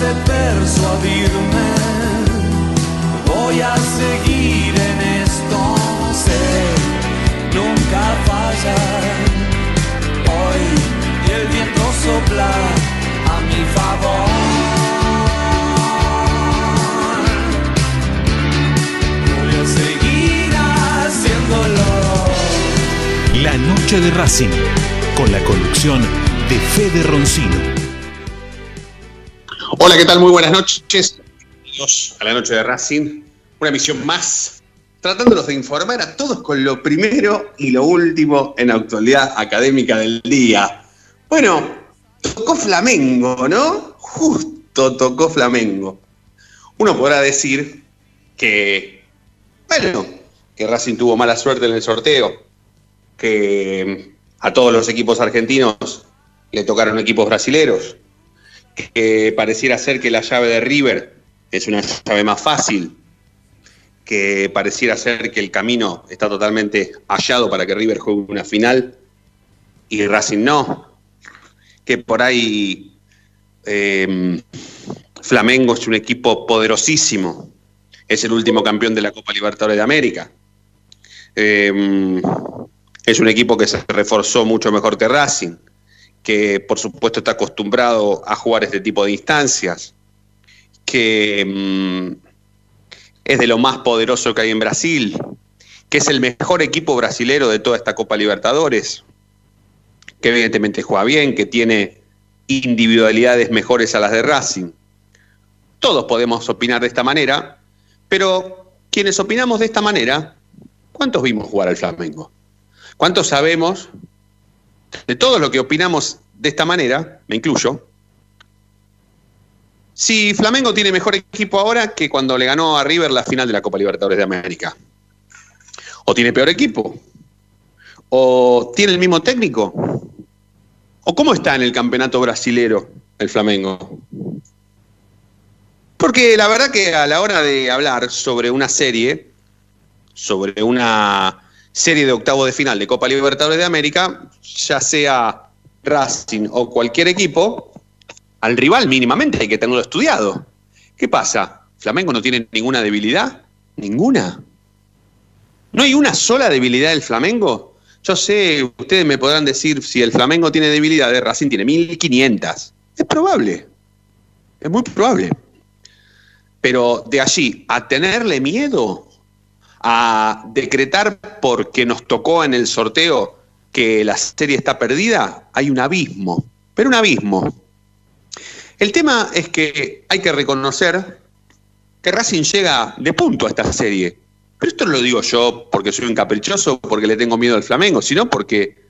de persuadirme, voy a seguir en esto, sé, nunca fallar. Hoy el viento sopla a mi favor. Voy a seguir haciéndolo. La noche de Racing, con la conducción de Fede Roncino. Hola, ¿qué tal? Muy buenas noches. Bienvenidos a la noche de Racing. Una emisión más, tratándonos de informar a todos con lo primero y lo último en la actualidad académica del día. Bueno, tocó Flamengo, ¿no? Justo tocó Flamengo. Uno podrá decir que, bueno, que Racing tuvo mala suerte en el sorteo, que a todos los equipos argentinos le tocaron equipos brasileros, que pareciera ser que la llave de River es una llave más fácil, que pareciera ser que el camino está totalmente hallado para que River juegue una final y Racing no, que por ahí eh, Flamengo es un equipo poderosísimo, es el último campeón de la Copa Libertadores de América. Eh, es un equipo que se reforzó mucho mejor que Racing, que por supuesto está acostumbrado a jugar este tipo de instancias, que mm, es de lo más poderoso que hay en Brasil, que es el mejor equipo brasilero de toda esta Copa Libertadores, que evidentemente juega bien, que tiene individualidades mejores a las de Racing. Todos podemos opinar de esta manera, pero quienes opinamos de esta manera, ¿cuántos vimos jugar al Flamengo? ¿Cuántos sabemos de todo lo que opinamos de esta manera, me incluyo, si Flamengo tiene mejor equipo ahora que cuando le ganó a River la final de la Copa Libertadores de América. O tiene peor equipo. O tiene el mismo técnico. ¿O cómo está en el campeonato brasilero el Flamengo? Porque la verdad que a la hora de hablar sobre una serie, sobre una serie de octavo de final de Copa Libertadores de América, ya sea Racing o cualquier equipo, al rival mínimamente hay que tenerlo estudiado. ¿Qué pasa? ¿Flamengo no tiene ninguna debilidad? ¿Ninguna? ¿No hay una sola debilidad del Flamengo? Yo sé, ustedes me podrán decir si el Flamengo tiene debilidades, Racing tiene 1500. Es probable. Es muy probable. Pero de allí a tenerle miedo, a decretar porque nos tocó en el sorteo que la serie está perdida, hay un abismo. Pero un abismo. El tema es que hay que reconocer que Racing llega de punto a esta serie. Pero esto no lo digo yo porque soy un caprichoso, porque le tengo miedo al Flamengo, sino porque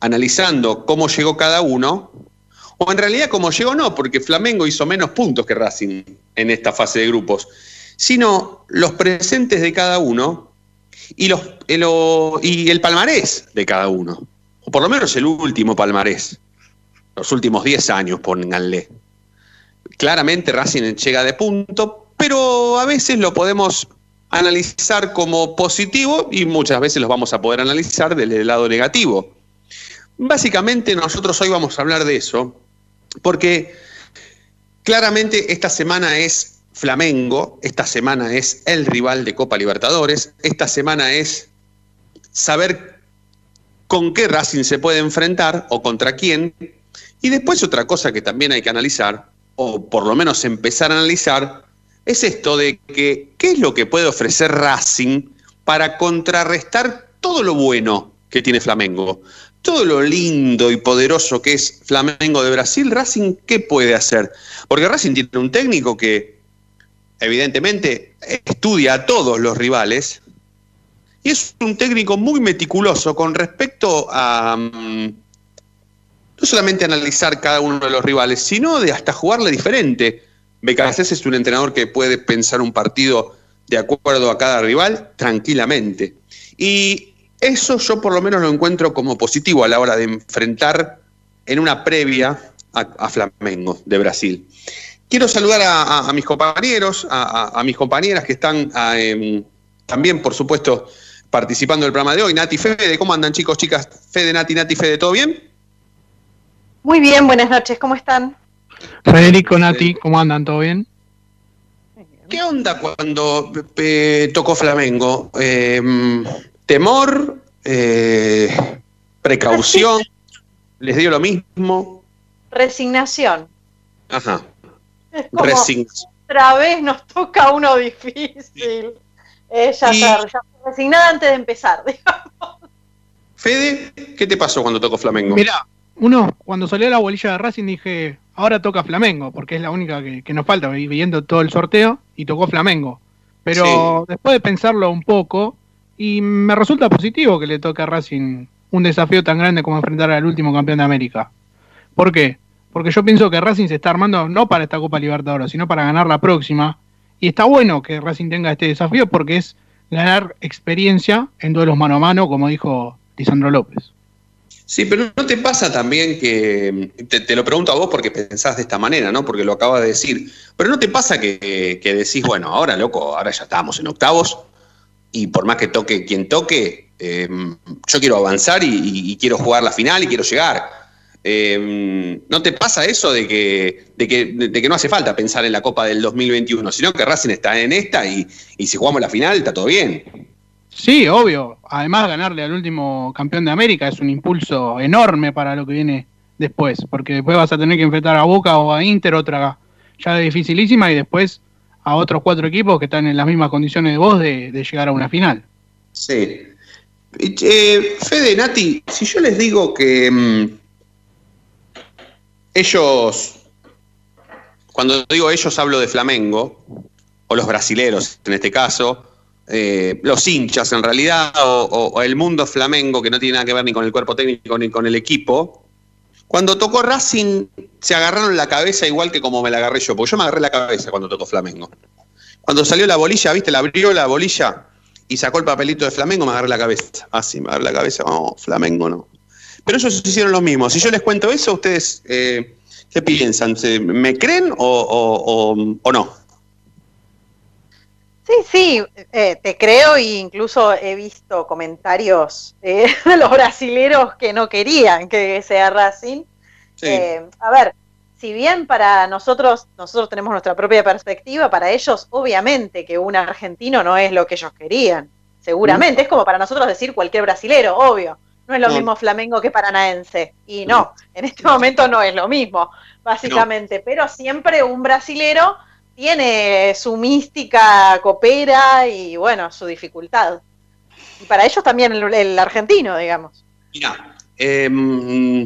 analizando cómo llegó cada uno, o en realidad cómo llegó no, porque Flamengo hizo menos puntos que Racing en esta fase de grupos, sino los presentes de cada uno el, y el palmarés de cada uno, o por lo menos el último palmarés los últimos 10 años, pónganle. Claramente Racing llega de punto, pero a veces lo podemos analizar como positivo y muchas veces los vamos a poder analizar desde el lado negativo. Básicamente nosotros hoy vamos a hablar de eso, porque claramente esta semana es Flamengo, esta semana es el rival de Copa Libertadores, esta semana es saber con qué Racing se puede enfrentar o contra quién. Y después otra cosa que también hay que analizar, o por lo menos empezar a analizar, es esto de que qué es lo que puede ofrecer Racing para contrarrestar todo lo bueno que tiene Flamengo. Todo lo lindo y poderoso que es Flamengo de Brasil, Racing, ¿qué puede hacer? Porque Racing tiene un técnico que evidentemente estudia a todos los rivales y es un técnico muy meticuloso con respecto a mm, no solamente analizar cada uno de los rivales, sino de hasta jugarle diferente. Becasés es un entrenador que puede pensar un partido de acuerdo a cada rival tranquilamente. Y eso yo por lo menos lo encuentro como positivo a la hora de enfrentar en una previa a, Flamengo de Brasil. Quiero saludar a, mis compañeros, a, mis compañeras que están em, también, por supuesto, participando del programa de hoy. Nati, Fede, ¿cómo andan chicos, chicas? Fede, Nati, Nati, Fede, ¿todo bien? Muy bien, buenas noches, ¿cómo están? Federico, Nati, ¿cómo andan? ¿Todo bien? ¿Qué onda cuando eh, tocó Flamengo? Em, ¿Temor? Eh, ¿Precaución? ¿Les dio lo mismo? Resignación. Ajá. Resignación. Otra vez nos toca uno difícil. Eh, ya, ya resignada antes de empezar, digamos. Fede, ¿qué te pasó cuando tocó Flamengo? Mira, uno, cuando salió la bolilla de Racing dije, ahora toca Flamengo, porque es la única que, nos falta, viendo todo el sorteo, y tocó Flamengo. Pero después de pensarlo un poco, y me resulta positivo que le toque a Racing un desafío tan grande como enfrentar al último campeón de América. ¿Por qué? Porque yo pienso que Racing se está armando no para esta Copa Libertadores, sino para ganar la próxima. Y está bueno que Racing tenga este desafío porque es ganar experiencia en duelos mano a mano, como dijo Lisandro López. Sí, pero ¿no te pasa también que, te, lo pregunto a vos porque pensás de esta manera, ¿no? Porque lo acabas de decir, pero ¿no te pasa que, decís, bueno, ahora loco, ahora ya estamos en octavos y por más que toque quien toque, em, yo quiero avanzar y, quiero jugar la final y quiero llegar. Em, ¿No te pasa eso de que, de que, de, que, no hace falta pensar en la Copa del 2021, sino que Racing está en esta y, y si jugamos la final está todo bien? Sí, obvio. Además, ganarle al último campeón de América es un impulso enorme para lo que viene después, porque después vas a tener que enfrentar a Boca o a Inter, otra ya dificilísima, y después a otros cuatro equipos que están en las mismas condiciones de vos de, llegar a una final. Sí. Eh, Fede, Nati, si yo les digo que mm, ellos, cuando digo ellos hablo de Flamengo, o los brasileros en este caso, eh, los hinchas en realidad, o, el mundo flamengo que no tiene nada que ver ni con el cuerpo técnico ni con el equipo, cuando tocó Racing se agarraron la cabeza igual que como me la agarré yo, porque yo me agarré la cabeza cuando tocó Flamengo. Cuando salió la bolilla, viste, la abrió la bolilla y sacó el papelito de Flamengo, me agarré la cabeza. Ah, sí, me agarré la cabeza, no, Flamengo no. Pero ellos hicieron lo mismo. Si yo les cuento eso, ustedes, eh, ¿qué piensan? ¿Me creen o, o no? Sí, sí, eh, te creo e incluso he visto comentarios de los brasileros que no querían que sea Racing. Eh, a ver, si bien para nosotros, nosotros tenemos nuestra propia perspectiva, para ellos obviamente que un argentino no es lo que ellos querían, seguramente, es como para nosotros decir cualquier brasilero, obvio, no es lo mismo Flamengo que Paranaense, y no, en este momento no es lo mismo, básicamente, pero siempre un brasilero tiene su mística, coopera y bueno, su dificultad. Y para ellos también el, argentino, digamos. Mira, em,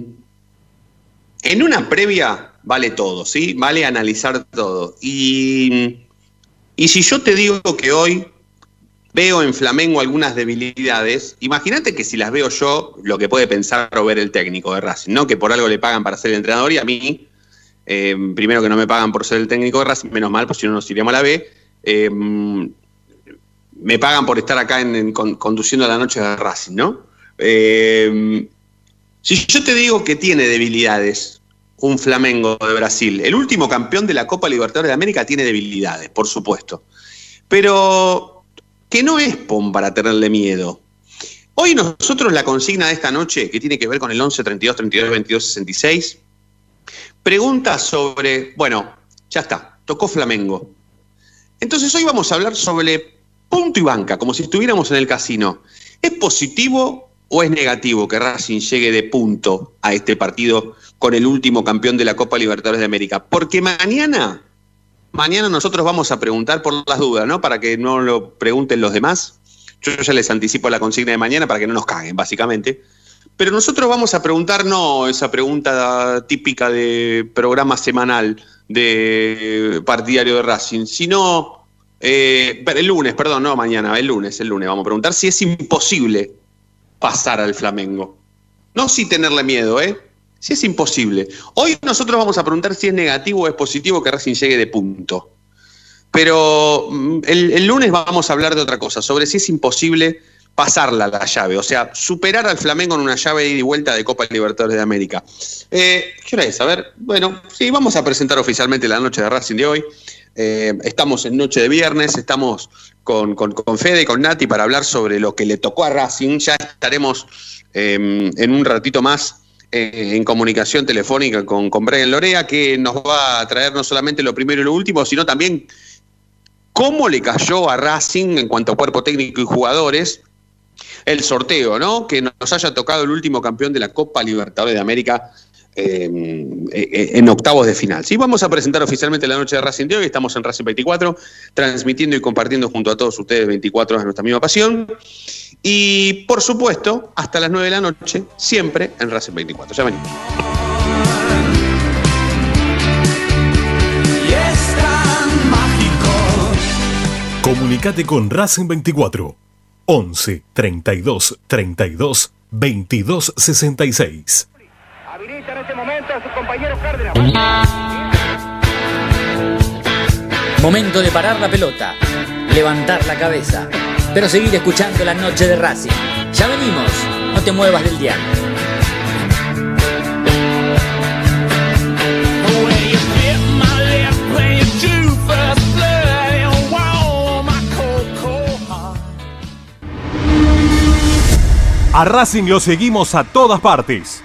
en una previa vale todo, ¿sí? Vale analizar todo. Y, y si yo te digo que hoy veo en Flamengo algunas debilidades, imagínate que si las veo yo, lo que puede pensar o ver el técnico de Racing, ¿no? Que por algo le pagan para ser el entrenador y a mí eh, primero que no me pagan por ser el técnico de Racing, menos mal, pues si no nos iríamos a la B. Eh, me pagan por estar acá en, conduciendo la noche de Racing, ¿no? Eh, si yo te digo que tiene debilidades un Flamengo de Brasil, el último campeón de la Copa Libertadores de América tiene debilidades, por supuesto. Pero que no es POM para tenerle miedo. Hoy nosotros la consigna de esta noche, que tiene que ver con el 11, 32, 32, 22, 66, Pregunta sobre, bueno, ya está, tocó Flamengo. Entonces hoy vamos a hablar sobre punto y banca, como si estuviéramos en el casino. ¿Es positivo o es negativo que Racing llegue de punto a este partido con el último campeón de la Copa Libertadores de América? Porque mañana, mañana nosotros vamos a preguntar por las dudas, ¿no? Para que no lo pregunten los demás. Yo ya les anticipo la consigna de mañana para que no nos caguen, básicamente. Pero nosotros vamos a preguntar no esa pregunta típica de programa semanal de partidario de Racing, sino eh, el lunes, perdón, no mañana, el lunes, el lunes vamos a preguntar si es imposible pasar al Flamengo. No si tenerle miedo, ¿eh? Si es imposible. Hoy nosotros vamos a preguntar si es negativo o es positivo que Racing llegue de punto. Pero mm, el, lunes vamos a hablar de otra cosa, sobre si es imposible pasarla la llave, o sea, superar al Flamengo en una llave de ida y vuelta de Copa Libertadores de América. Eh, ¿Qué hora es? A ver, bueno, sí, vamos a presentar oficialmente la noche de Racing de hoy. Eh, estamos en noche de viernes, estamos con, con, con, Fede, con Nati para hablar sobre lo que le tocó a Racing. Ya estaremos eh, en un ratito más eh, en comunicación telefónica con, con Brian Lorea, que nos va a traer no solamente lo primero y lo último, sino también cómo le cayó a Racing en cuanto a cuerpo técnico y jugadores el sorteo, ¿no? Que nos haya tocado el último campeón de la Copa Libertadores de América eh, eh, en octavos de final. Sí, vamos a presentar oficialmente la noche de Racing de hoy. Estamos en Racing 24, transmitiendo y compartiendo junto a todos ustedes 24 horas nuestra misma pasión. Y por supuesto, hasta las 9 de la noche, siempre en Racing 24. Ya venimos. Comunicate con Racing 24 11 32 32 22 66. Habilita en este momento a su compañero Cárdenas. Momento de parar la pelota, levantar la cabeza, pero seguir escuchando la noche de Racing. Ya venimos, no te muevas del dial. A Racing lo seguimos a todas partes,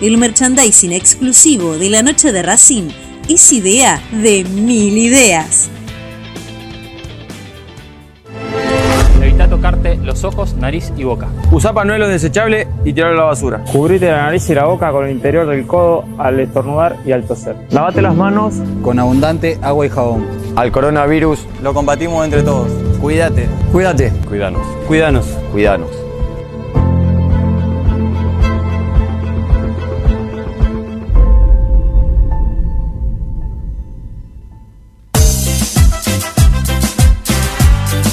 El merchandising exclusivo de la noche de Racing es idea de mil ideas. Evita tocarte los ojos, nariz y boca. Usa panuelo desechable y tirarlo a la basura. Cubrite la nariz y la boca con el interior del codo al estornudar y al toser. Lavate las manos con abundante agua y jabón. Al coronavirus lo combatimos entre todos. Cuídate. Cuídate. Cuídanos. Cuídanos. Cuídanos.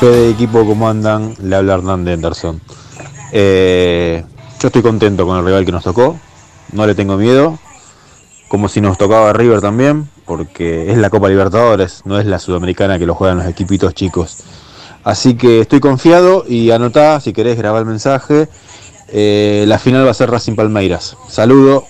Fede equipo, ¿cómo andan? Le habla Hernán de Anderson. Eh, yo estoy contento con el rival que nos tocó, no le tengo miedo, como si nos tocaba River también, porque es la Copa Libertadores, no es la Sudamericana que lo juegan los equipitos chicos. Así que estoy confiado y anotá, si querés grabar el mensaje, eh, la final va a ser Racing Palmeiras. Saludo.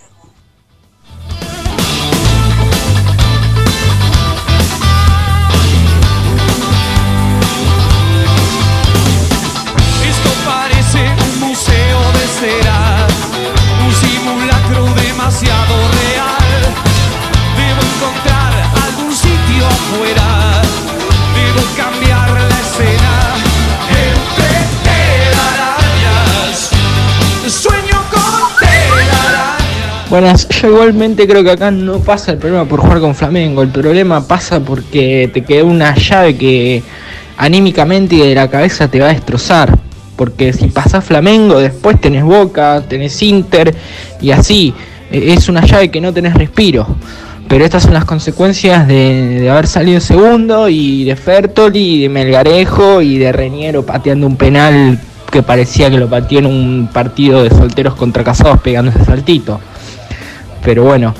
Buenas, yo igualmente creo que acá no pasa el problema por jugar con Flamengo, el problema pasa porque te quedó una llave que anímicamente y de la cabeza te va a destrozar. Porque si pasás Flamengo, después tenés Boca, tenés Inter y así. Eh, Es una llave que no tenés respiro. Pero estas son las consecuencias de, de haber salido segundo y de Fertoli, y de Melgarejo y de Reñero pateando un penal que parecía que lo pateó en un partido de solteros contra casados pegando ese saltito. Pero bueno,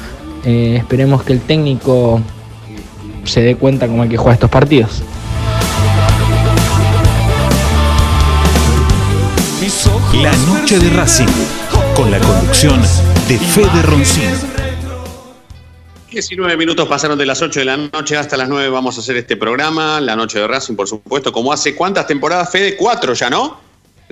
eh, esperemos que el técnico se dé cuenta cómo hay que jugar estos partidos. La noche de Racing, con la conducción de Fede Roncín. 19 minutos pasaron de las 8 de la noche hasta las 9 vamos a hacer este programa, la noche de Racing, por supuesto, como hace cuántas temporadas, Fede, cuatro ya, ¿no?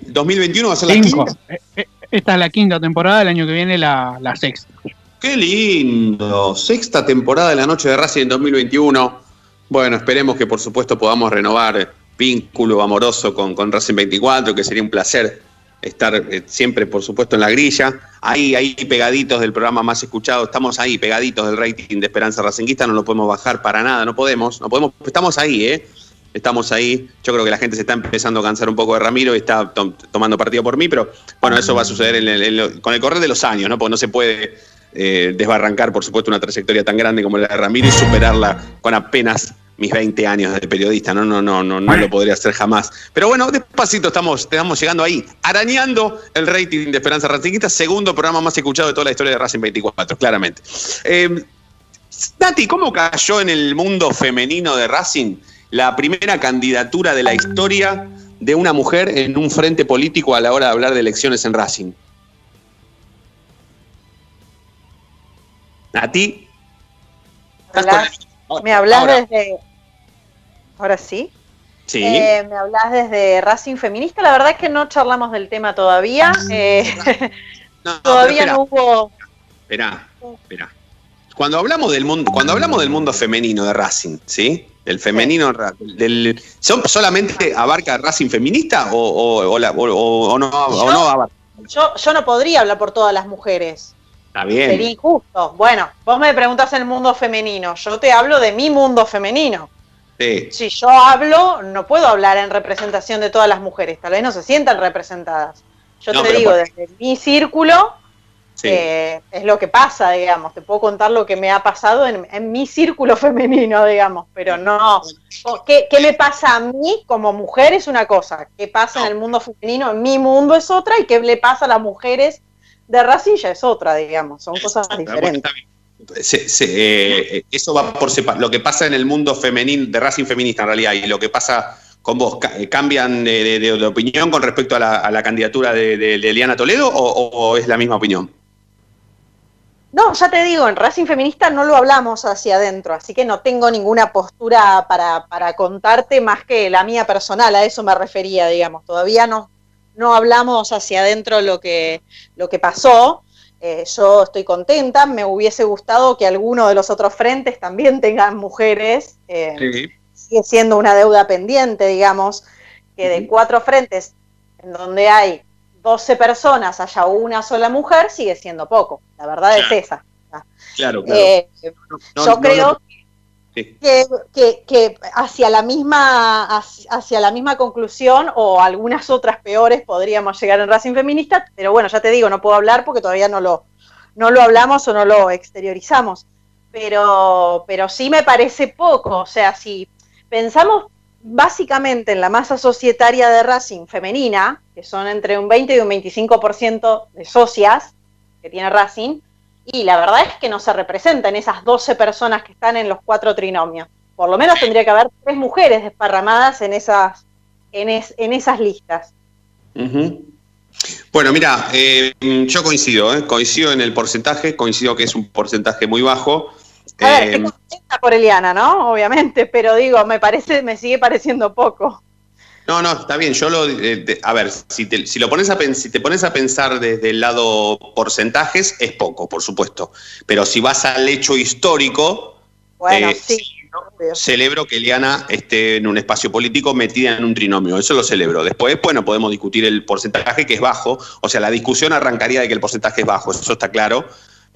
2021 va a ser la Cinco. quinta. Eh, eh, Esta es la quinta temporada, el año que viene la, la sexta. Qué lindo, sexta temporada de la noche de Racing en 2021. Bueno, esperemos que por supuesto podamos renovar vínculo amoroso con, con Racing 24, que sería un placer estar eh, siempre, por supuesto, en la grilla. Ahí, ahí pegaditos del programa más escuchado, estamos ahí, pegaditos del rating de Esperanza Racinguista, no lo podemos bajar para nada, no podemos, no podemos, estamos ahí, ¿eh? Estamos ahí. Yo creo que la gente se está empezando a cansar un poco de Ramiro y está to- tomando partido por mí, pero bueno, eso va a suceder con el correr de los años, ¿no? Porque no se puede eh, desbarrancar, por supuesto, una trayectoria tan grande como la de Ramiro y superarla con apenas mis 20 años de periodista. No, no, no, no, no lo podría hacer jamás. Pero bueno, despacito estamos, estamos llegando ahí, arañando el rating de Esperanza Racinguista, segundo programa más escuchado de toda la historia de Racing 24, claramente. Eh, Nati, ¿cómo cayó en el mundo femenino de Racing la primera candidatura de la historia de una mujer en un frente político a la hora de hablar de elecciones en Racing? Nati, Hablas- me hablas ahora. desde. Ahora sí. sí. Eh, me hablas desde Racing Feminista. La verdad es que no charlamos del tema todavía. Eh, No, todavía no hubo. Esperá, esperá. Cuando hablamos del mundo, cuando hablamos del mundo femenino de Racing, ¿sí? Del femenino, del, ¿son solamente abarca Racing feminista o, o- o la- o- o- o no, o no abarca? Yo, yo no podría hablar por todas las mujeres. Está bien. Sería injusto. Bueno, vos me preguntas el mundo femenino. Yo te hablo de mi mundo femenino. Sí. Si yo hablo, no puedo hablar en representación de todas las mujeres. Tal vez no se sientan representadas. Yo No, te digo, por- desde mi círculo, Sí. eh, es lo que pasa, digamos. Te puedo contar lo que me ha pasado en, en mi círculo femenino, digamos. Pero no. ¿Qué, qué me pasa a mí como mujer es una cosa? ¿Qué pasa en el mundo femenino? En mi mundo es otra. ¿Y qué le pasa a las mujeres de Racing ya es otra, digamos? Son cosas diferentes. Se- se- eh, eh, eso va por sepa- lo que pasa en el mundo femenino de Racing feminista en realidad y lo que pasa con vos, ¿cambian de, opinión con respecto a la, candidatura de, Eliana Toledo o, es la misma opinión? No, ya te digo, en Racing Feminista no lo hablamos hacia adentro, así que no tengo ninguna postura para, contarte más que la mía personal, a eso me refería, digamos. Todavía no, no hablamos hacia adentro lo que, lo que pasó. Eh, yo estoy contenta, me hubiese gustado que alguno de los otros frentes también tengan mujeres. Eh, sí sigue siendo una deuda pendiente, digamos, que de cuatro frentes en donde hay 12 personas haya una sola mujer, sigue siendo poco. La verdad es esa. Claro, claro. Eh, yo creo que, hacia la misma hacia la misma conclusión o algunas otras peores podríamos llegar en Racing Feminista, pero bueno, ya te digo, no puedo hablar porque todavía no lo, no lo hablamos o no lo exteriorizamos. Pero, pero sí me parece poco, o sea, si pensamos básicamente en la masa societaria de Racing femenina, que son entre un 20 y un 25% de socias que tiene Racing, y la verdad es que no se representan esas 12 personas que están en los cuatro trinomios. Por lo menos tendría que haber tres mujeres desparramadas en esas, en, esas listas. Bueno, mira, eh, yo coincido, eh, coincido en el porcentaje, coincido que es un porcentaje muy bajo. A ver, estoy eh, contenta por Eliana, ¿no? Obviamente, pero digo, me parece, me sigue pareciendo poco. No, no, está bien. Yo lo, a ver, si te, si lo pones a si te pones a pensar desde el lado porcentajes es poco, por supuesto. Pero si vas al hecho histórico, bueno, eh, sí, celebro que Eliana esté en un espacio político metida en un trinomio. Eso lo celebro. Después, bueno, podemos discutir el porcentaje que es bajo. O sea, la discusión arrancaría de que el porcentaje es bajo. Eso está claro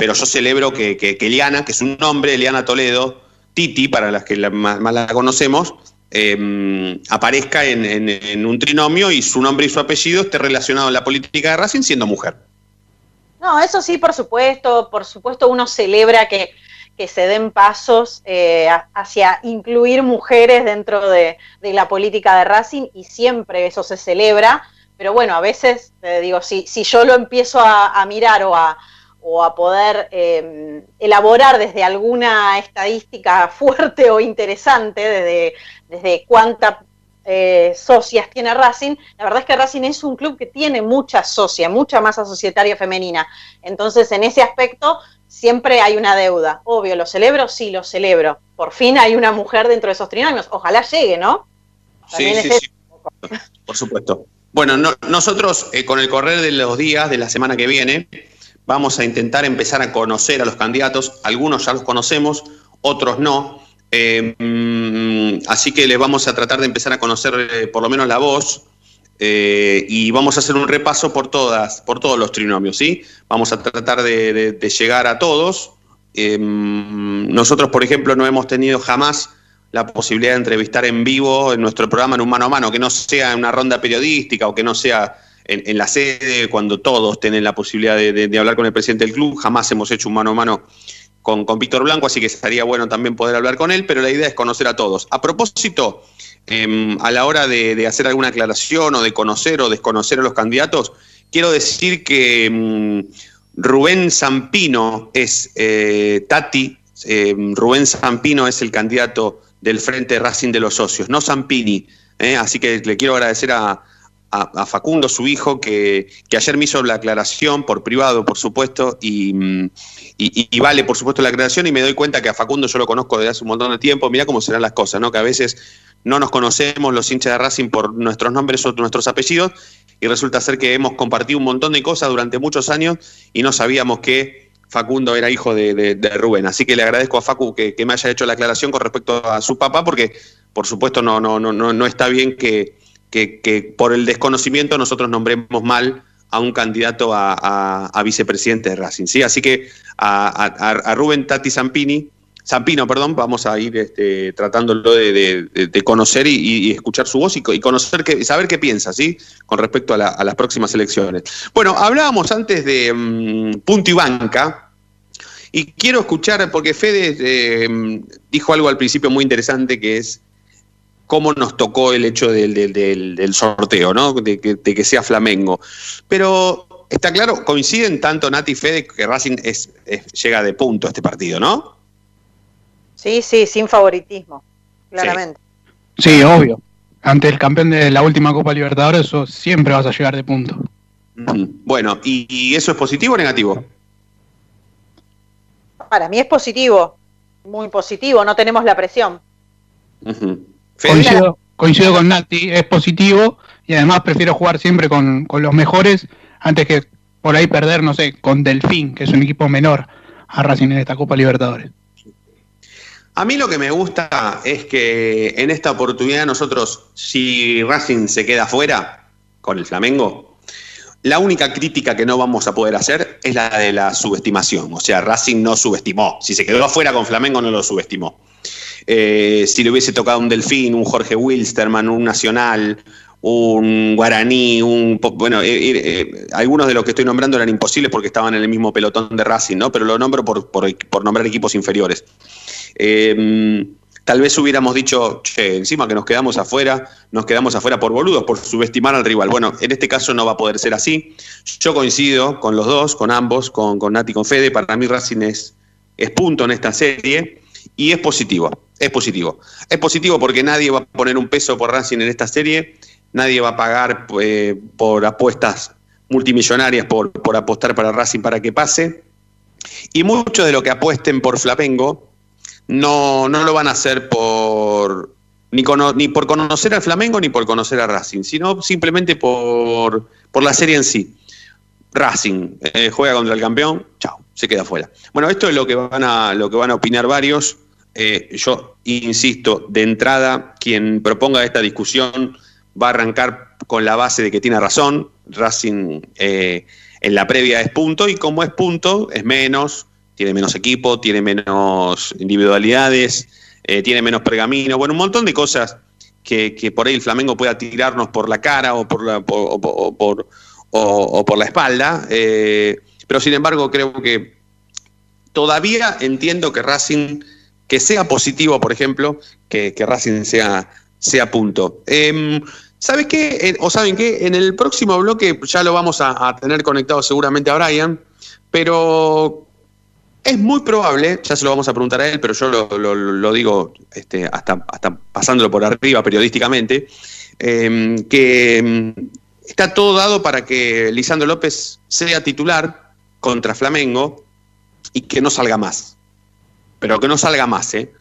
pero yo celebro que, que, Eliana, que es un nombre, Eliana Toledo, Titi, para las que más, la conocemos, em, aparezca en, un trinomio y su nombre y su apellido esté relacionado en la política de Racing siendo mujer. No, eso sí, por supuesto, por supuesto uno celebra que, se den pasos eh, hacia incluir mujeres dentro de, la política de Racing y siempre eso se celebra, pero bueno, a veces, digo, si, si yo lo empiezo a mirar o a, o a poder em, elaborar desde alguna estadística fuerte o interesante, desde, desde cuántas eh, socias tiene Racing, la verdad es que Racing es un club que tiene mucha socia, mucha masa societaria femenina. Entonces, en ese aspecto, siempre hay una deuda. Obvio, ¿lo celebro? Sí, lo celebro. Por fin hay una mujer dentro de esos trinomios. Ojalá llegue, ¿no? sí, sí, sí. Por supuesto. Bueno, nosotros eh, con el correr de los días, de la semana que viene, Vamos a intentar empezar a conocer a los candidatos. Algunos ya los conocemos, otros no. Mm, así que les vamos a tratar de empezar a conocer eh, por lo menos la voz. Eh, y vamos a hacer un repaso por todas, por todos los trinomios, ¿sí? Vamos a tratar de, llegar a todos. Mm, nosotros, por ejemplo, no hemos tenido jamás la posibilidad de entrevistar en vivo en nuestro programa en un mano a mano, que no sea en una ronda periodística o que no sea en, la sede, cuando todos tienen la posibilidad de, hablar con el presidente del club. Jamás hemos hecho un mano a mano con, Víctor Blanco, así que estaría bueno también poder hablar con él, pero la idea es conocer a todos. A propósito, em, a la hora de, hacer alguna aclaración o de conocer o desconocer a los candidatos, quiero decir que em, Rubén Zampino es eh, Tati, em, Rubén Zampino es el candidato del Frente Racing de los Socios, no Zampini. ¿eh? así que le quiero agradecer a, a, Facundo, su hijo, que, ayer me hizo la aclaración por privado, por supuesto, mm, y, vale, por supuesto, la aclaración, y me doy cuenta que a Facundo yo lo conozco desde hace un montón de tiempo. Mira cómo serán las cosas, ¿no? Que a veces no nos conocemos los hinchas de Racing por nuestros nombres o nuestros apellidos, y resulta ser que hemos compartido un montón de cosas durante muchos años y no sabíamos que Facundo era hijo de, Rubén. Así que le agradezco a Facu que, que, me haya hecho la aclaración con respecto a su papá, porque por supuesto no, no, no, no está bien que que, por el desconocimiento nosotros nombremos mal a un candidato a, vicepresidente de Racing. ¿sí? Así que a, Rubén Tati Zampini, Zampino, perdón, vamos a ir este, tratándolo de, conocer y, escuchar su voz y, conocer que, saber qué piensa, ¿sí? Con respecto a, las próximas elecciones. Bueno, hablábamos antes de mm, punto y banca, y quiero escuchar, porque Fede eh, dijo algo al principio muy interesante que es cómo nos tocó el hecho del, sorteo, ¿no? De que, sea Flamengo. Pero está claro, coinciden tanto Nati y Fede que Racing es, llega de punto a este partido, ¿no? Sí, sí, sin favoritismo, claramente. Sí, obvio. ante el campeón de la última Copa Libertadores, eso siempre vas a llegar de punto. Bueno, ¿y, y eso es positivo o negativo? Para mí es positivo, muy positivo, no tenemos la presión. Coincido, coincido con Nati, es positivo y además prefiero jugar siempre con, con los mejores antes que por ahí perder, no sé, con Delfín, que es un equipo menor a Racing en esta Copa Libertadores. A mí lo que me gusta es que en esta oportunidad nosotros, si Racing se queda fuera con el Flamengo, la única crítica que no vamos a poder hacer es la de la subestimación. O sea, Racing no subestimó. Si se quedó afuera con Flamengo, no lo subestimó. Eh, si le hubiese tocado un Delfín, un Jorge Wilstermann, un Nacional, un Guaraní, un bueno, eh, eh, algunos de los que estoy nombrando eran imposibles porque estaban en el mismo pelotón de Racing, ¿no? Pero lo nombro por, por, por nombrar equipos inferiores. Tal vez hubiéramos dicho, che, encima que nos quedamos afuera, nos quedamos afuera por boludos, por subestimar al rival. Bueno, en este caso no va a poder ser así. Yo coincido con los dos, con ambos, con, con Nati y con Fede. Para mí Racing es, es punto en esta serie y es positivo. Es positivo. Es positivo porque nadie va a poner un peso por Racing en esta serie, nadie va a pagar eh, por apuestas multimillonarias por, por apostar para Racing para que pase. Y muchos de los que apuesten por Flamengo no, no lo van a hacer por ni, por conocer al Flamengo ni por conocer a Racing, sino simplemente por, por la serie en sí. Racing eh, juega contra el campeón, chao, se queda fuera. Bueno, esto es lo que van a, lo que van a opinar varios. Eh, yo insisto, de entrada, quien proponga esta discusión va a arrancar con la base de que tiene razón. Racing eh, en la previa es punto y como es punto es menos, tiene menos equipo, tiene menos individualidades, eh, tiene menos pergamino, bueno, un montón de cosas que, por ahí el Flamengo pueda tirarnos por la cara o por la, por- o por- o o- por la espalda. pero sin embargo creo que todavía entiendo que Racing, que sea positivo, por ejemplo, que, que Racing sea, sea punto. Em, ¿Sabes qué? O saben qué? En el próximo bloque ya lo vamos a, tener conectado seguramente a Brian, pero es muy probable, ya se lo vamos a preguntar a él, pero yo lo, lo- lo digo este, hasta, hasta pasándolo por arriba periodísticamente, em, que em, está todo dado para que Lisandro López sea titular contra Flamengo y que no salga más. Pero que no salga más, ¿eh?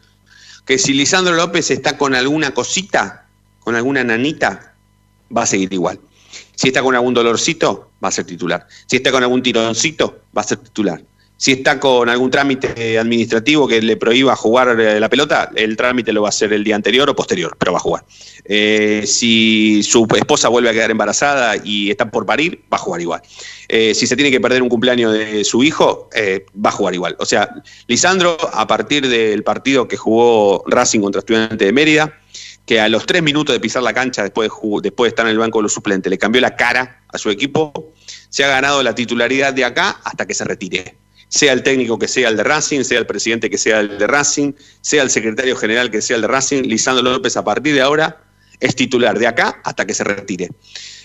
Que si Lisandro López está con alguna cosita, con alguna nanita, va a seguir igual. Si está con algún dolorcito, va a ser titular. Si está con algún tironcito, va a ser titular. Si está con algún trámite administrativo que le prohíba jugar eh, la pelota, el trámite lo va a hacer el día anterior o posterior, pero va a jugar. Eh, si su esposa vuelve a quedar embarazada y está por parir, va a jugar igual. Eh, si se tiene que perder un cumpleaños de su hijo, va a jugar igual. O sea, Lisandro, a partir del partido que jugó Racing contra Estudiantes de Mérida, que a los tres minutos de pisar la cancha, después de, después de estar en el banco de los suplentes, le cambió la cara a su equipo, se ha ganado la titularidad de acá hasta que se retire. Sea el técnico que sea el de Racing, sea el presidente que sea el de Racing, sea el secretario general que sea el de Racing, Lisandro López a partir de ahora es titular de acá hasta que se retire.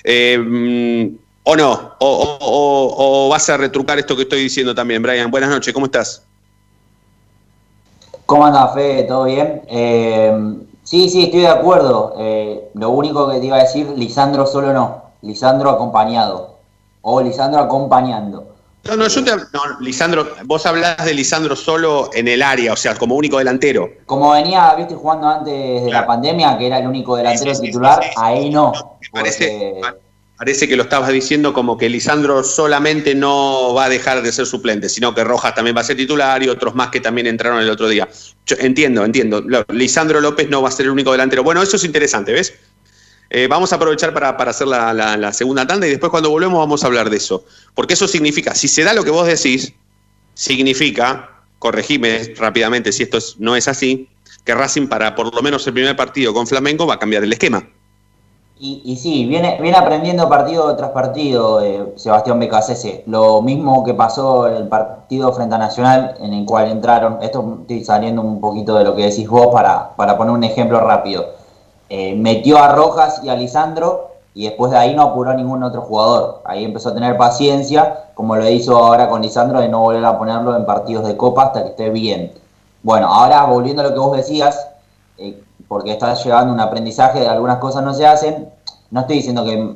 Eh, mm, ¿O no? O, vas a retrucar esto que estoy diciendo también, Brian? Buenas noches, ¿cómo estás? ¿Cómo anda, Fede? ¿Todo bien? Eh, sí, sí, estoy de acuerdo. Eh, lo único que te iba a decir, Lisandro solo no. Lisandro acompañado. O Lisandro acompañando. No, no, yo te no, Lisandro, vos hablás de Lisandro solo en el área, o sea, como único delantero. Como venía, viste, jugando antes de la pandemia, que era el único delantero titular, ahí no. Parece, pa- parece que lo estabas diciendo como que Lisandro solamente no va a dejar de ser suplente, sino que Rojas también va a ser titular y otros más que también entraron el otro día. Yo entiendo, entiendo. Lisandro López no va a ser el único delantero. Bueno, eso es interesante, ¿ves? Eh, vamos a aprovechar para, para hacer la, la- segunda tanda y después cuando volvemos vamos a hablar de eso. Porque eso significa, si se da lo que vos decís, significa, corregime rápidamente si esto es- no es así, que Racing para por lo menos el primer partido con Flamengo va a cambiar el esquema. Y, y sí, viene, viene aprendiendo partido tras partido eh, Sebastián Becasese. Lo mismo que pasó en el partido frente a Nacional, en el cual entraron, esto estoy saliendo un poquito de lo que decís vos para, para poner un ejemplo rápido. Eh, metió a Rojas y a Lisandro y después de ahí no apuró a ningún otro jugador. Ahí empezó a tener paciencia, como lo hizo ahora con Lisandro, de no volver a ponerlo en partidos de copa hasta que esté bien. Bueno, ahora volviendo a lo que vos decías, eh, porque está llegando un aprendizaje de algunas cosas no se hacen. No estoy diciendo que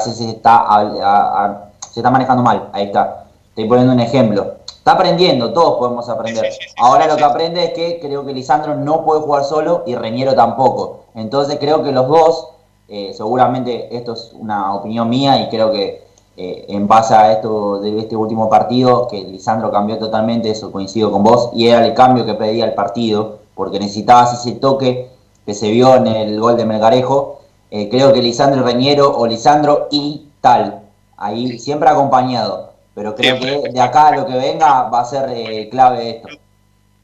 se está, se está manejando mal, ahí está. Estoy poniendo un ejemplo. Está aprendiendo, todos podemos aprender. Ahora lo que aprende es que creo que Lisandro no puede jugar solo y Reñero tampoco. Entonces creo que los dos, eh, seguramente esto es una opinión mía y creo que eh, en base a esto de este último partido, que Lisandro cambió totalmente, eso coincido con vos, y era el cambio que pedía el partido, porque necesitabas ese toque que se vio en el gol de Melgarejo. Eh, creo que Lisandro Reñero o Lisandro y tal, ahí siempre acompañado pero creo que de acá lo que venga va a ser eh, clave esto.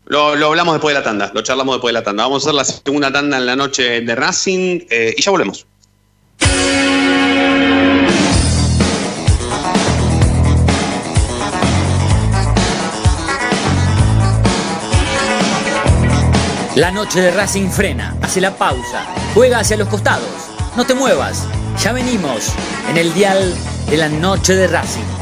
Lo, hablamos después de la tanda, lo charlamos después de la tanda. Vamos a hacer la segunda tanda en la noche de Racing eh, y ya volvemos. La noche de Racing frena, hace la pausa, juega hacia los costados. No te muevas, ya venimos en el dial de la noche de Racing.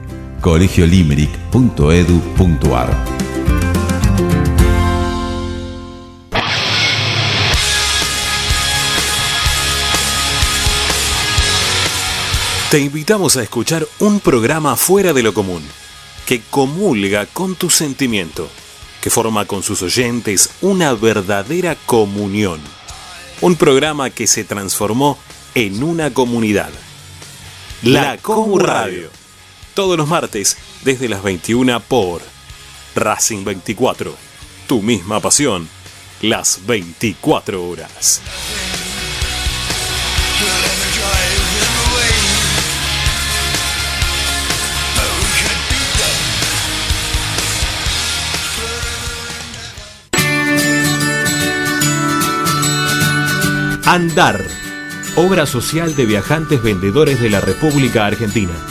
colegiolimeric.edu.ar Te invitamos a escuchar un programa fuera de lo común, que comulga con tu sentimiento, que forma con sus oyentes una verdadera comunión. Un programa que se transformó en una comunidad. La Comu Radio. Todos los martes desde las 21 por Racing 24. Tu misma pasión. Las 24 horas. Andar, obra social de viajantes vendedores de la República Argentina.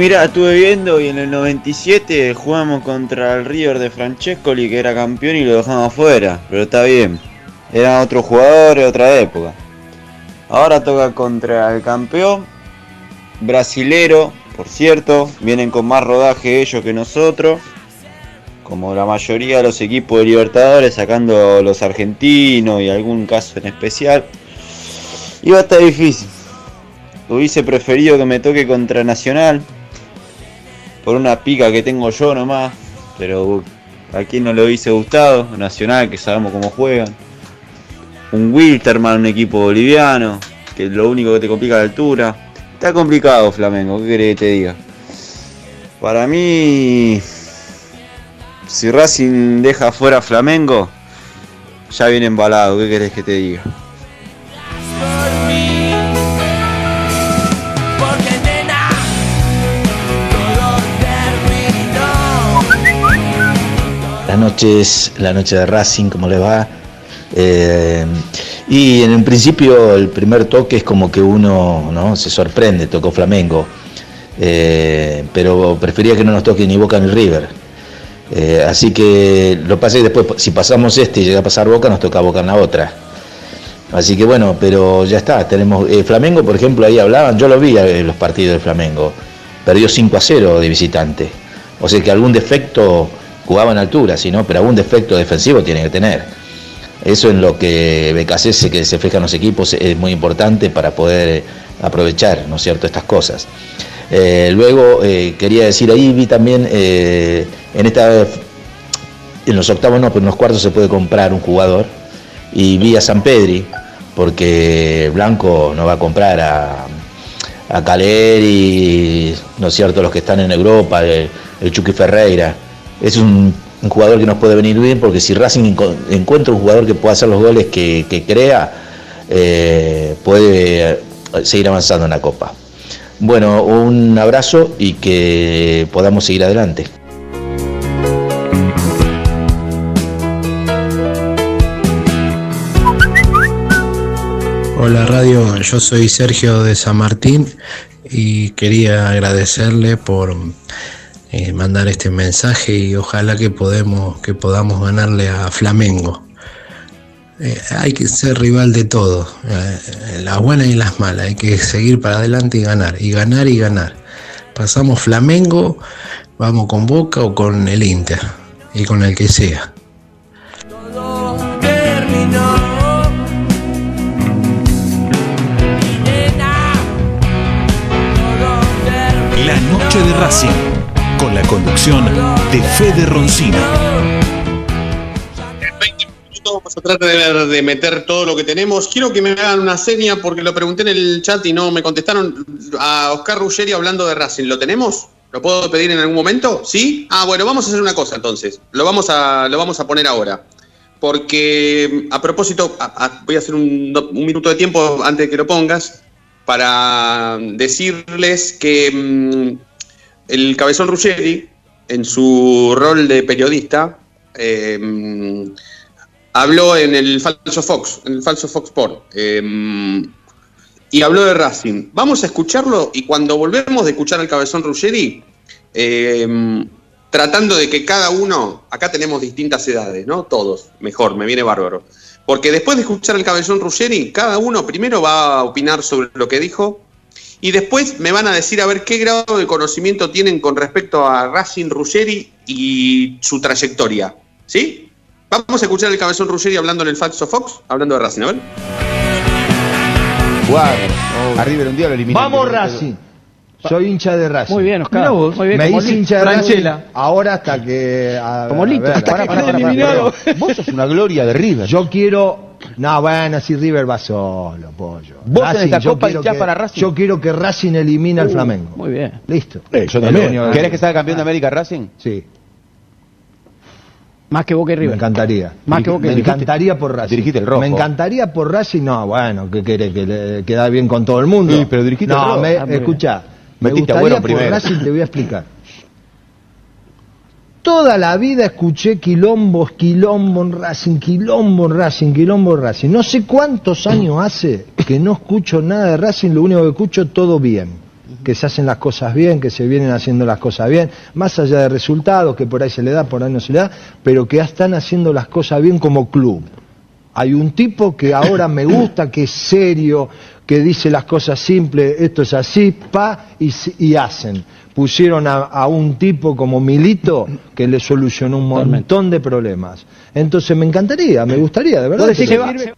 Mira, estuve viendo y en el 97 jugamos contra el River de Francescoli que era campeón y lo dejamos afuera, pero está bien. Era otro jugador de otra época. Ahora toca contra el campeón brasilero, por cierto, vienen con más rodaje ellos que nosotros, como la mayoría de los equipos de Libertadores, sacando los argentinos y algún caso en especial. Va a estar difícil. Hubiese preferido que me toque contra Nacional, por una pica que tengo yo nomás, pero a quien no le hubiese gustado, Nacional, que sabemos cómo juegan. Un Wilterman, un equipo boliviano, que lo único que te complica la altura. Está complicado Flamengo, ¿qué querés que te diga? Para mí, si Racing deja fuera a Flamengo, ya viene embalado, ¿qué querés que te diga? Las noches, la noche de Racing, ¿cómo le va? Eh, y en un principio el primer toque es como que uno ¿no? se sorprende, tocó Flamengo, eh, pero prefería que no nos toque ni Boca ni River. Eh, así que lo pasé después, si pasamos este y llega a pasar Boca, nos toca Boca en la otra. Así que bueno, pero ya está, tenemos Flamengo, por ejemplo, ahí hablaban, yo lo vi los partidos de Flamengo, perdió 5 a 0 de visitante. O sea que algún defecto jugaba en altura, si no, pero algún defecto defensivo tiene que tener. Eso en lo que BKC que se fijan los equipos es muy importante para poder aprovechar, ¿no es cierto?, estas cosas. Eh, luego eh, quería decir ahí vi también eh, en esta en los octavos no, pero en los cuartos se puede comprar un jugador y vi a San Pedri porque Blanco no va a comprar a, a Caleri, ¿no es cierto?, los que están en Europa, el, el Chucky Ferreira. Es un, jugador que nos puede venir bien porque si Racing encuentra un jugador que pueda hacer los goles que, crea, eh, puede seguir avanzando en la Copa. Bueno, un abrazo y que podamos seguir adelante. Hola Radio, yo soy Sergio de San Martín y quería agradecerle por eh, mandar este mensaje y ojalá que podemos que podamos ganarle a Flamengo. Eh, hay que ser rival de todo, eh, las buenas y las malas, hay que seguir para adelante y ganar, y ganar y ganar. Pasamos Flamengo, vamos con Boca o con el Inter, y con el que sea. La noche de Racing, con la conducción de Fede Roncino. Vamos a tratar de, meter todo lo que tenemos. Quiero que me hagan una seña porque lo pregunté en el chat y no me contestaron. A Oscar Ruggeri hablando de Racing, ¿lo tenemos? ¿Lo puedo pedir en algún momento? ¿Sí? Ah, bueno, vamos a hacer una cosa entonces. Lo vamos a, lo vamos a poner ahora. Porque a propósito, voy a hacer un, minuto de tiempo antes de que lo pongas para decirles que mmm, el cabezón Ruggeri, en su rol de periodista, eh, habló en el falso Fox, en el falso Fox Sport, eh, y habló de Racing. Vamos a escucharlo y cuando volvemos de escuchar al cabezón Ruggeri, eh, tratando de que cada uno, acá tenemos distintas edades, ¿no? Todos, mejor, me viene bárbaro. Porque después de escuchar al cabezón Ruggeri, cada uno primero va a opinar sobre lo que dijo y después me van a decir a ver qué grado de conocimiento tienen con respecto a Racing Ruggeri y su trayectoria. ¿Sí? Vamos a escuchar al cabezón Ruggeri hablando en el Falso Fox, hablando de Racing, a ver. Jugar, a River un día lo eliminó. Vamos Racing. Soy hincha de Racing. Muy bien, Oscar. Vos, muy bien, me hice hincha de Franchella. Racing ahora hasta que. A, como eliminado. Vos sos una gloria de River. Yo quiero. No, bueno, si River va solo, pollo. Vos Racing, en esta yo copa que- para Racing. Yo quiero que Racing elimine al Uh, Flamengo. Muy bien. Listo. Eh, yo también. ¿Querés que salga campeón de América Racing? Sí. Más que Boca y Me encantaría. Más que Boca y Me River. encantaría por Racing. Dirigiste el rojo. Me encantaría por Racing. No, bueno, ¿qué querés? ¿Que le queda bien con todo el mundo? Sí, pero dirigiste no, el rojo. me- Ah, bien. escuchá. Me Metiste a gustaría por primero. Racing, te voy a explicar. Toda la vida escuché quilombos, quilombo Racing, quilombo Racing, quilombo Racing. No sé cuántos años hace que no escucho nada de Racing, lo único que escucho todo bien. que se hacen las cosas bien, que se vienen haciendo las cosas bien, más allá de resultados, que por ahí se le da, por ahí no se le da, pero que ya están haciendo las cosas bien como club. Hay un tipo que ahora me gusta, que es serio, que dice las cosas simples, esto es así, pa, y hacen. Pusieron a, a, un tipo como Milito que le solucionó un montón de problemas. Entonces me encantaría, me gustaría, de verdad. Que se va, se...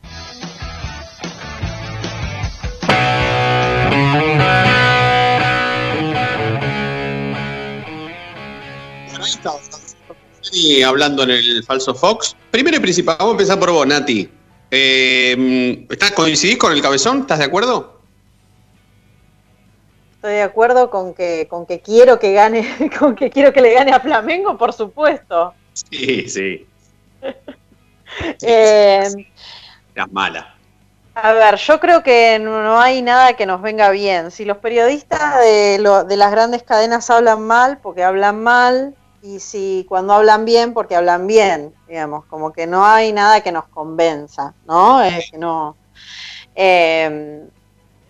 Y hablando en el falso Fox. Primero y principal, vamos a empezar por vos, Nati. Eh, ¿Estás coincidís con el cabezón? ¿Estás de acuerdo? Estoy de acuerdo con que, con que quiero que gane, con que quiero que le gane a Flamengo, por supuesto. Sí, sí. eh, Eras mala. A ver, yo creo que no hay nada que nos venga bien. Si los periodistas de, lo, de las grandes cadenas hablan mal, porque hablan mal, y si cuando hablan bien, porque hablan bien, digamos, como que no hay nada que nos convenza, ¿no? Es que no. Eh,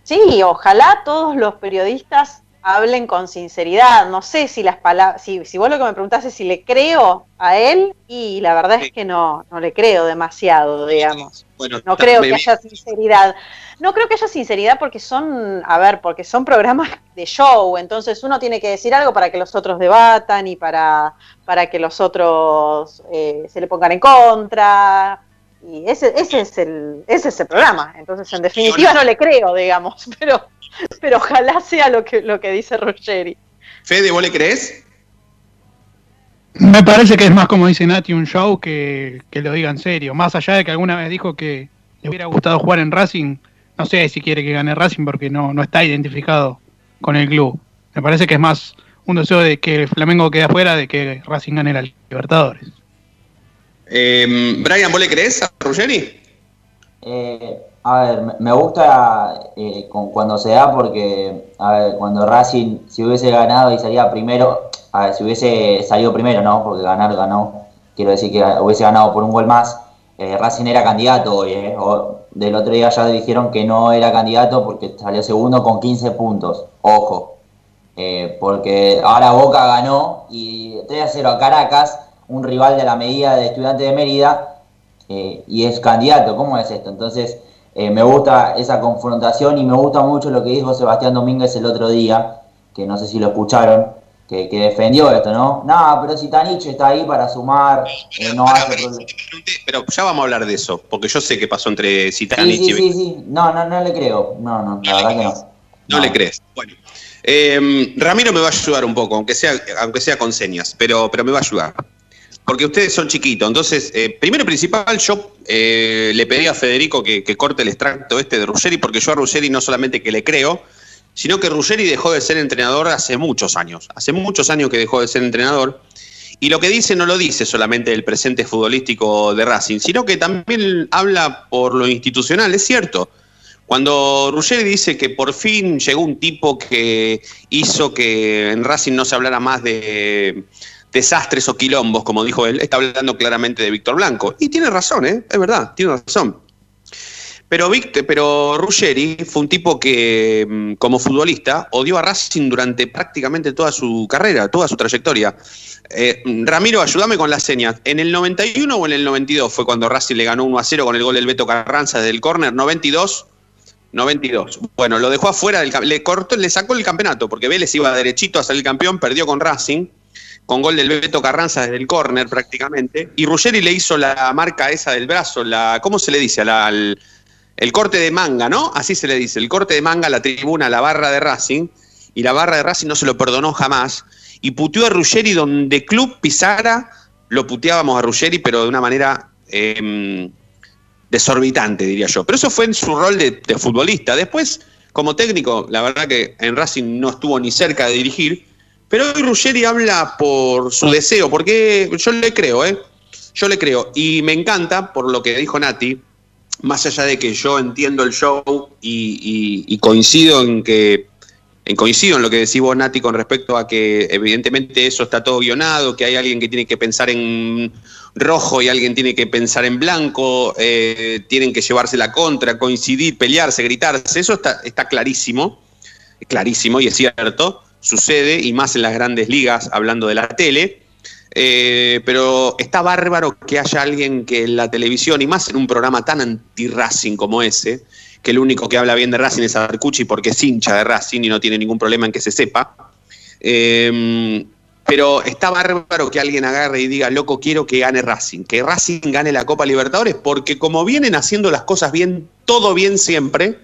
sí, ojalá todos los periodistas hablen con sinceridad. No sé si las palabras, si, si vos lo que me preguntás es si le creo a él, y la verdad es que no, no le creo demasiado, digamos. Bueno, no creo que haya sinceridad. No creo que haya sinceridad porque son, a ver, porque son programas de show, entonces uno tiene que decir algo para que los otros debatan y para, para que los otros eh, se le pongan en contra. Y ese, ese es el, ese es el programa. Entonces, en definitiva, no le creo, digamos, pero, pero ojalá sea lo que, lo que dice Ruggeri. Fede, ¿vos le crees? Me parece que es más como dice Nati un show que, que lo diga en serio. Más allá de que alguna vez dijo que le hubiera gustado jugar en Racing, no sé si quiere que gane Racing porque no, no está identificado con el club. Me parece que es más un deseo de que Flamengo quede afuera de que Racing gane la Libertadores. Eh, Brian, ¿vos le crees a Ruggeri? Eh, a ver, me gusta eh, cuando se da porque, a ver, cuando Racing, si hubiese ganado y salía primero, a ver, si hubiese salido primero, ¿no? Porque ganar ganó, quiero decir que hubiese ganado por un gol más, eh, Racing era candidato hoy, ¿eh? O, del otro día ya dijeron que no era candidato porque salió segundo con 15 puntos, ojo, eh, porque ahora Boca ganó y 3 a 0 a Caracas, un rival de la medida de Estudiantes de Mérida, eh, y es candidato, ¿cómo es esto? Entonces, eh, me gusta esa confrontación y me gusta mucho lo que dijo Sebastián Domínguez el otro día, que no sé si lo escucharon, que, que defendió esto, ¿no? No, pero si Tanich está ahí para sumar, eh, no hace problema. Pero ya vamos a hablar de eso, porque yo sé qué pasó entre Zitanich Sí, sí, y sí, sí. No, no, no le creo. No, no, la verdad que no. No, le crees. Bueno. Eh, Ramiro me va a ayudar un poco, aunque sea, aunque sea con señas, pero, pero me va a ayudar. Porque ustedes son chiquitos. Entonces, eh, primero y principal, yo eh, le pedí a Federico que, corte el extracto este de Ruggeri, porque yo a Ruggeri no solamente que le creo, sino que Ruggeri dejó de ser entrenador hace muchos años. Hace muchos años que dejó de ser entrenador. Y lo que dice no lo dice solamente el presente futbolístico de Racing, sino que también habla por lo institucional, es cierto. Cuando Ruggeri dice que por fin llegó un tipo que hizo que en Racing no se hablara más de desastres o quilombos, como dijo él, está hablando claramente de Víctor Blanco. Y tiene razón, ¿eh? es verdad, tiene razón. Pero, Víctor, pero Ruggeri fue un tipo que, mm, como futbolista, odió a Racing durante prácticamente toda su carrera, toda su trayectoria. Eh, Ramiro, ayúdame con las señas. ¿En el 91 o en el 92 fue cuando Racing le ganó 1 a 0 con el gol del Beto Carranza desde el córner? ¿92? 92. Bueno, lo dejó afuera del le cortó, le sacó el campeonato, porque Vélez iba derechito a salir campeón, perdió con Racing, con gol del Beto Carranza desde el córner prácticamente, y Ruggeri le hizo la marca esa del brazo, la, ¿cómo se le dice? La, el, corte de manga, ¿no? Así se le dice, el corte de manga a la tribuna, la barra de Racing, y la barra de Racing no se lo perdonó jamás, y puteó a Ruggeri donde club pisara, lo puteábamos a Ruggeri, pero de una manera eh, desorbitante, diría yo. Pero eso fue en su rol de, de, futbolista. Después, como técnico, la verdad que en Racing no estuvo ni cerca de dirigir, pero hoy Ruggeri habla por su deseo, porque yo le creo, ¿eh? Yo le creo. Y me encanta, por lo que dijo Nati, más allá de que yo entiendo el show y, y, y coincido en que en coincido en lo que decís vos, Nati, con respecto a que evidentemente eso está todo guionado, que hay alguien que tiene que pensar en rojo y alguien tiene que pensar en blanco, eh, tienen que llevarse la contra, coincidir, pelearse, gritarse, eso está, está clarísimo. clarísimo y es cierto, sucede y más en las grandes ligas hablando de la tele. Eh, pero está bárbaro que haya alguien que en la televisión y más en un programa tan anti-Racing como ese, que el único que habla bien de Racing es Arcucci porque es hincha de Racing y no tiene ningún problema en que se sepa. Eh, pero está bárbaro que alguien agarre y diga, loco, quiero que gane Racing, que Racing gane la Copa Libertadores, porque como vienen haciendo las cosas bien, todo bien siempre,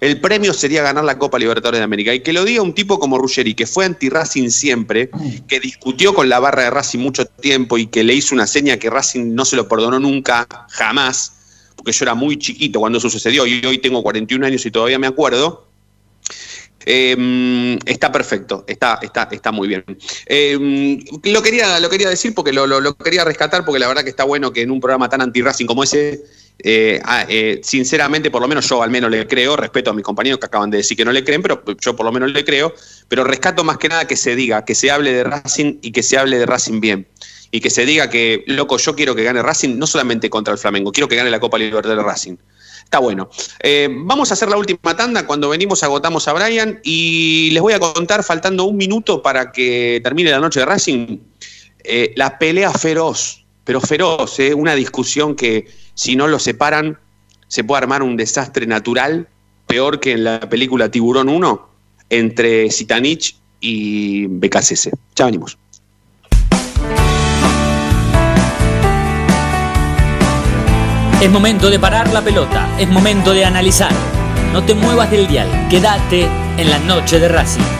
el premio sería ganar la Copa Libertadores de América. Y que lo diga un tipo como Ruggeri, que fue anti-Racing siempre, que discutió con la barra de Racing mucho tiempo y que le hizo una seña que Racing no se lo perdonó nunca, jamás, porque yo era muy chiquito cuando eso sucedió y hoy tengo 41 años y todavía me acuerdo. Eh, está perfecto, está, está, está muy bien. Eh, lo, quería, lo quería decir porque lo, lo, lo, quería rescatar, porque la verdad que está bueno que en un programa tan anti-Racing como ese, eh, ah, eh, sinceramente, por lo menos yo al menos le creo, respeto a mis compañeros que acaban de decir que no le creen, pero yo por lo menos le creo, pero rescato más que nada que se diga, que se hable de Racing y que se hable de Racing bien. Y que se diga que, loco, yo quiero que gane Racing, no solamente contra el Flamengo, quiero que gane la Copa Libertadores de Racing. Está bueno. Eh, vamos a hacer la última tanda. Cuando venimos agotamos a Brian y les voy a contar, faltando un minuto para que termine la noche de Racing, la pelea feroz, pero feroz, eh, una discusión que si no lo separan se puede armar un desastre natural, peor que en la película Tiburón 1, entre Sitanich y BKCS. Ya venimos. Es momento de parar la pelota, es momento de analizar. No te muevas del dial, quédate en la noche de Racing.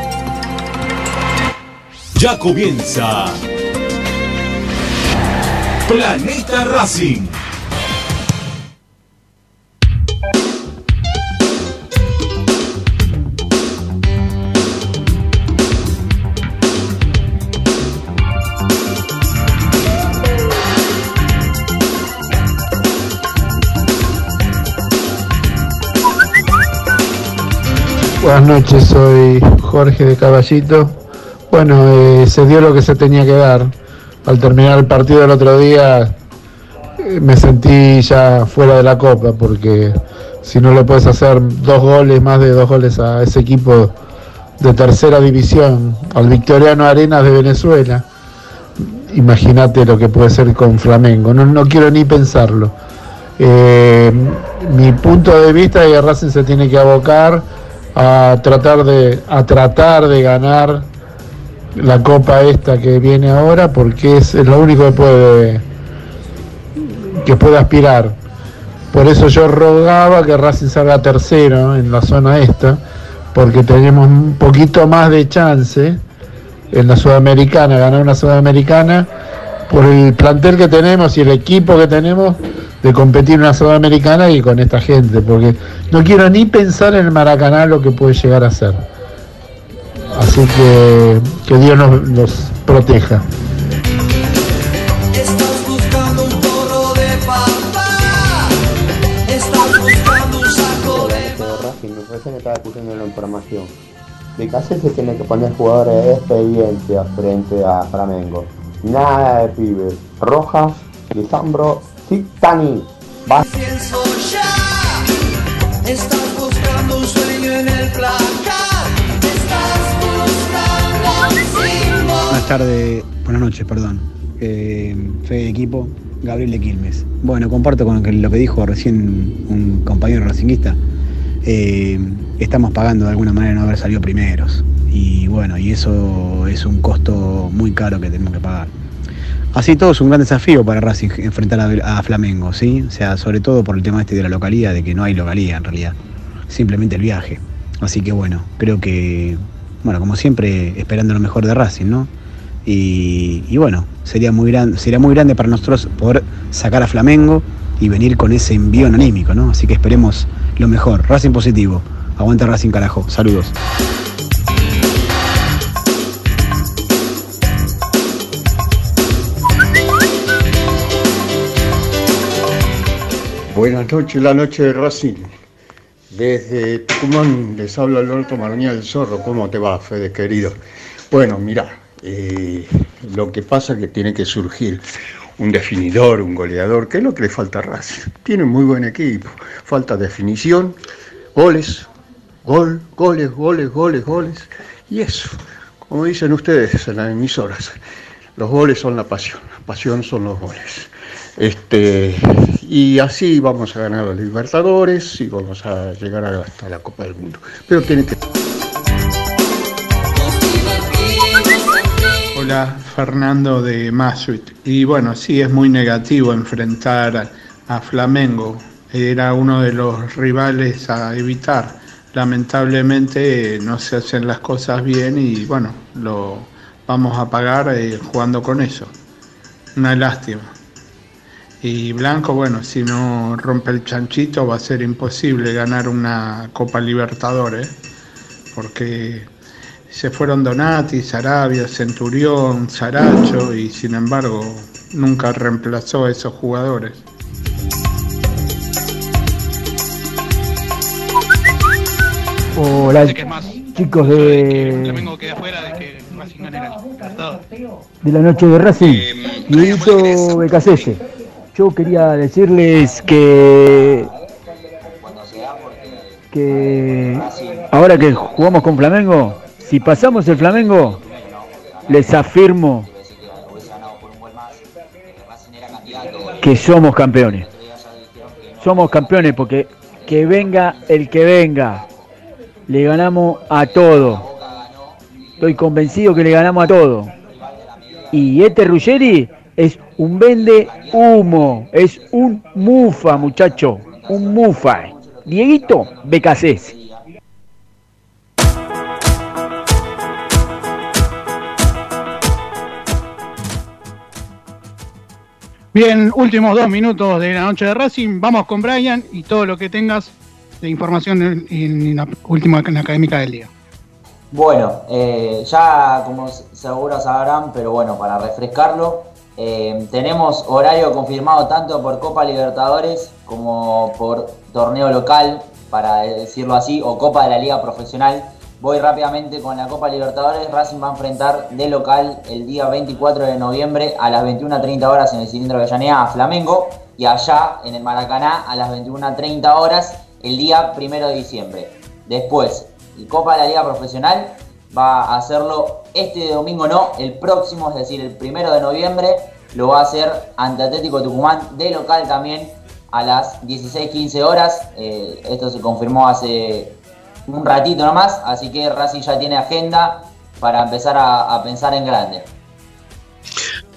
Ya comienza Planeta Racing. Buenas noches, soy Jorge de Caballito. Bueno, eh, se dio lo que se tenía que dar. Al terminar el partido el otro día eh, me sentí ya fuera de la copa porque si no le puedes hacer dos goles, más de dos goles a ese equipo de tercera división, al Victoriano Arenas de Venezuela, imagínate lo que puede ser con Flamengo. No, no quiero ni pensarlo. Eh, mi punto de vista es que Racing se tiene que abocar a tratar de a tratar de ganar la copa esta que viene ahora porque es lo único que puede que puede aspirar por eso yo rogaba que Racing salga tercero en la zona esta porque tenemos un poquito más de chance en la sudamericana ganar una sudamericana por el plantel que tenemos y el equipo que tenemos de competir en una sudamericana y con esta gente, porque no quiero ni pensar en el Maracaná lo que puede llegar a ser. Así que que Dios nos, nos proteja. Estás buscando un toro de papá. Estás buscando un saco de de Racing, recién estaba escuchando la información. De Cáceres se tiene que poner jugadores de experiencia frente a Flamengo. Nada de pibes. Rojas, Lisambro, Titani. Va. Estás buscando un sueño en el placar. Buenas tardes, buenas noches, perdón. Eh, fe de equipo, Gabriel de Quilmes. Bueno, comparto con lo que, lo que dijo recién un compañero racinguista. Eh, estamos pagando de alguna manera no haber salido primeros. Y bueno, y eso es un costo muy caro que tenemos que pagar. Así todo es un gran desafío para Racing enfrentar a, a Flamengo, ¿sí? O sea, sobre todo por el tema este de la localidad, de que no hay localidad en realidad. Simplemente el viaje. Así que bueno, creo que, bueno, como siempre, esperando lo mejor de Racing, ¿no? Y, bueno, sería muy, gran, sería muy grande para nosotros poder sacar a Flamengo y venir con ese envío anímico, ¿no? Así que esperemos lo mejor. Racing positivo. Aguanta Racing carajo. Saludos. Buenas noches, la noche de Racing. Desde Tucumán les habla Alberto Maraña del Zorro. ¿Cómo te va, Fede, querido? Bueno, mira, eh, lo que pasa es que tiene que surgir un definidor, un goleador, que es lo que le falta a Racing. Tiene muy buen equipo, falta definición, goles, gol, goles, goles, goles, goles. Y eso, como dicen ustedes en las emisoras, los goles son la pasión, la pasión son los goles. Este, y así vamos a ganar los Libertadores y vamos a llegar hasta la Copa del Mundo. Pero tiene que... Fernando de Masuit. Y bueno, sí, es muy negativo enfrentar a Flamengo. Era uno de los rivales a evitar. Lamentablemente no se hacen las cosas bien y bueno, lo vamos a pagar eh, jugando con eso. Una lástima. Y Blanco, bueno, si no rompe el chanchito va a ser imposible ganar una Copa Libertadores, porque se fueron Donati, Sarabia, Centurión, Saracho y sin embargo nunca reemplazó a esos jugadores. Hola, chicos de, de la Libertadores. de la noche de Racing. Dieguito Becasese. Yo quería decirles que que ahora que jugamos con Flamengo, si pasamos el Flamengo, les afirmo que somos campeones. Somos campeones porque que venga el que venga. Le ganamos a todo. Estoy convencido que le ganamos a todo. Y este Ruggeri es un vende humo, es un mufa, muchacho, un mufa. Dieguito Becasés. Bien, últimos dos minutos de la noche de Racing. Vamos con Brian y todo lo que tengas de información en, en la última en la académica del día. Bueno, eh, ya como seguro sabrán, pero bueno, para refrescarlo, eh, tenemos horario confirmado tanto por Copa Libertadores como por torneo local, para decirlo así, o Copa de la Liga Profesional. Voy rápidamente con la Copa Libertadores. Racing va a enfrentar de local el día 24 de noviembre a las 21.30 horas en el cilindro de Avellaneda a Flamengo y allá en el Maracaná a las 21.30 horas el día 1 de diciembre. Después, el Copa de la Liga Profesional va a hacerlo este domingo no, el próximo, es decir, el 1 de noviembre lo va a hacer ante Atlético Tucumán de local también a las 16.15 horas. Eh, esto se confirmó hace un ratito nomás, así que Racing ya tiene agenda para empezar a, a pensar en grande.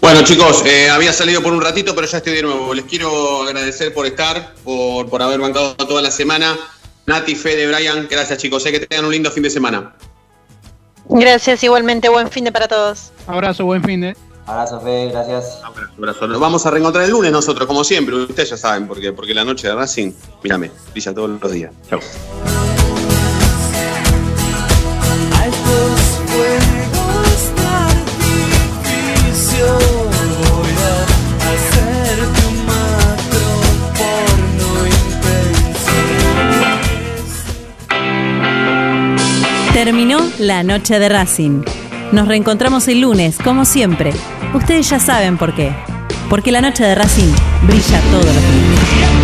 Bueno chicos, eh, había salido por un ratito, pero ya estoy de nuevo. Les quiero agradecer por estar, por, por haber bancado toda la semana. Nati, Fede, Brian, gracias chicos. Sé que tengan un lindo fin de semana. Gracias, igualmente. Buen fin de para todos. Abrazo, buen fin de. Abrazo, Fede, gracias. Abrazo. Nos vamos a reencontrar el lunes nosotros, como siempre. Ustedes ya saben, porque, porque la noche de Racing, mírame, brilla todos los días. Chau. Terminó la noche de Racing. Nos reencontramos el lunes, como siempre. Ustedes ya saben por qué. Porque la noche de Racing brilla todos los días.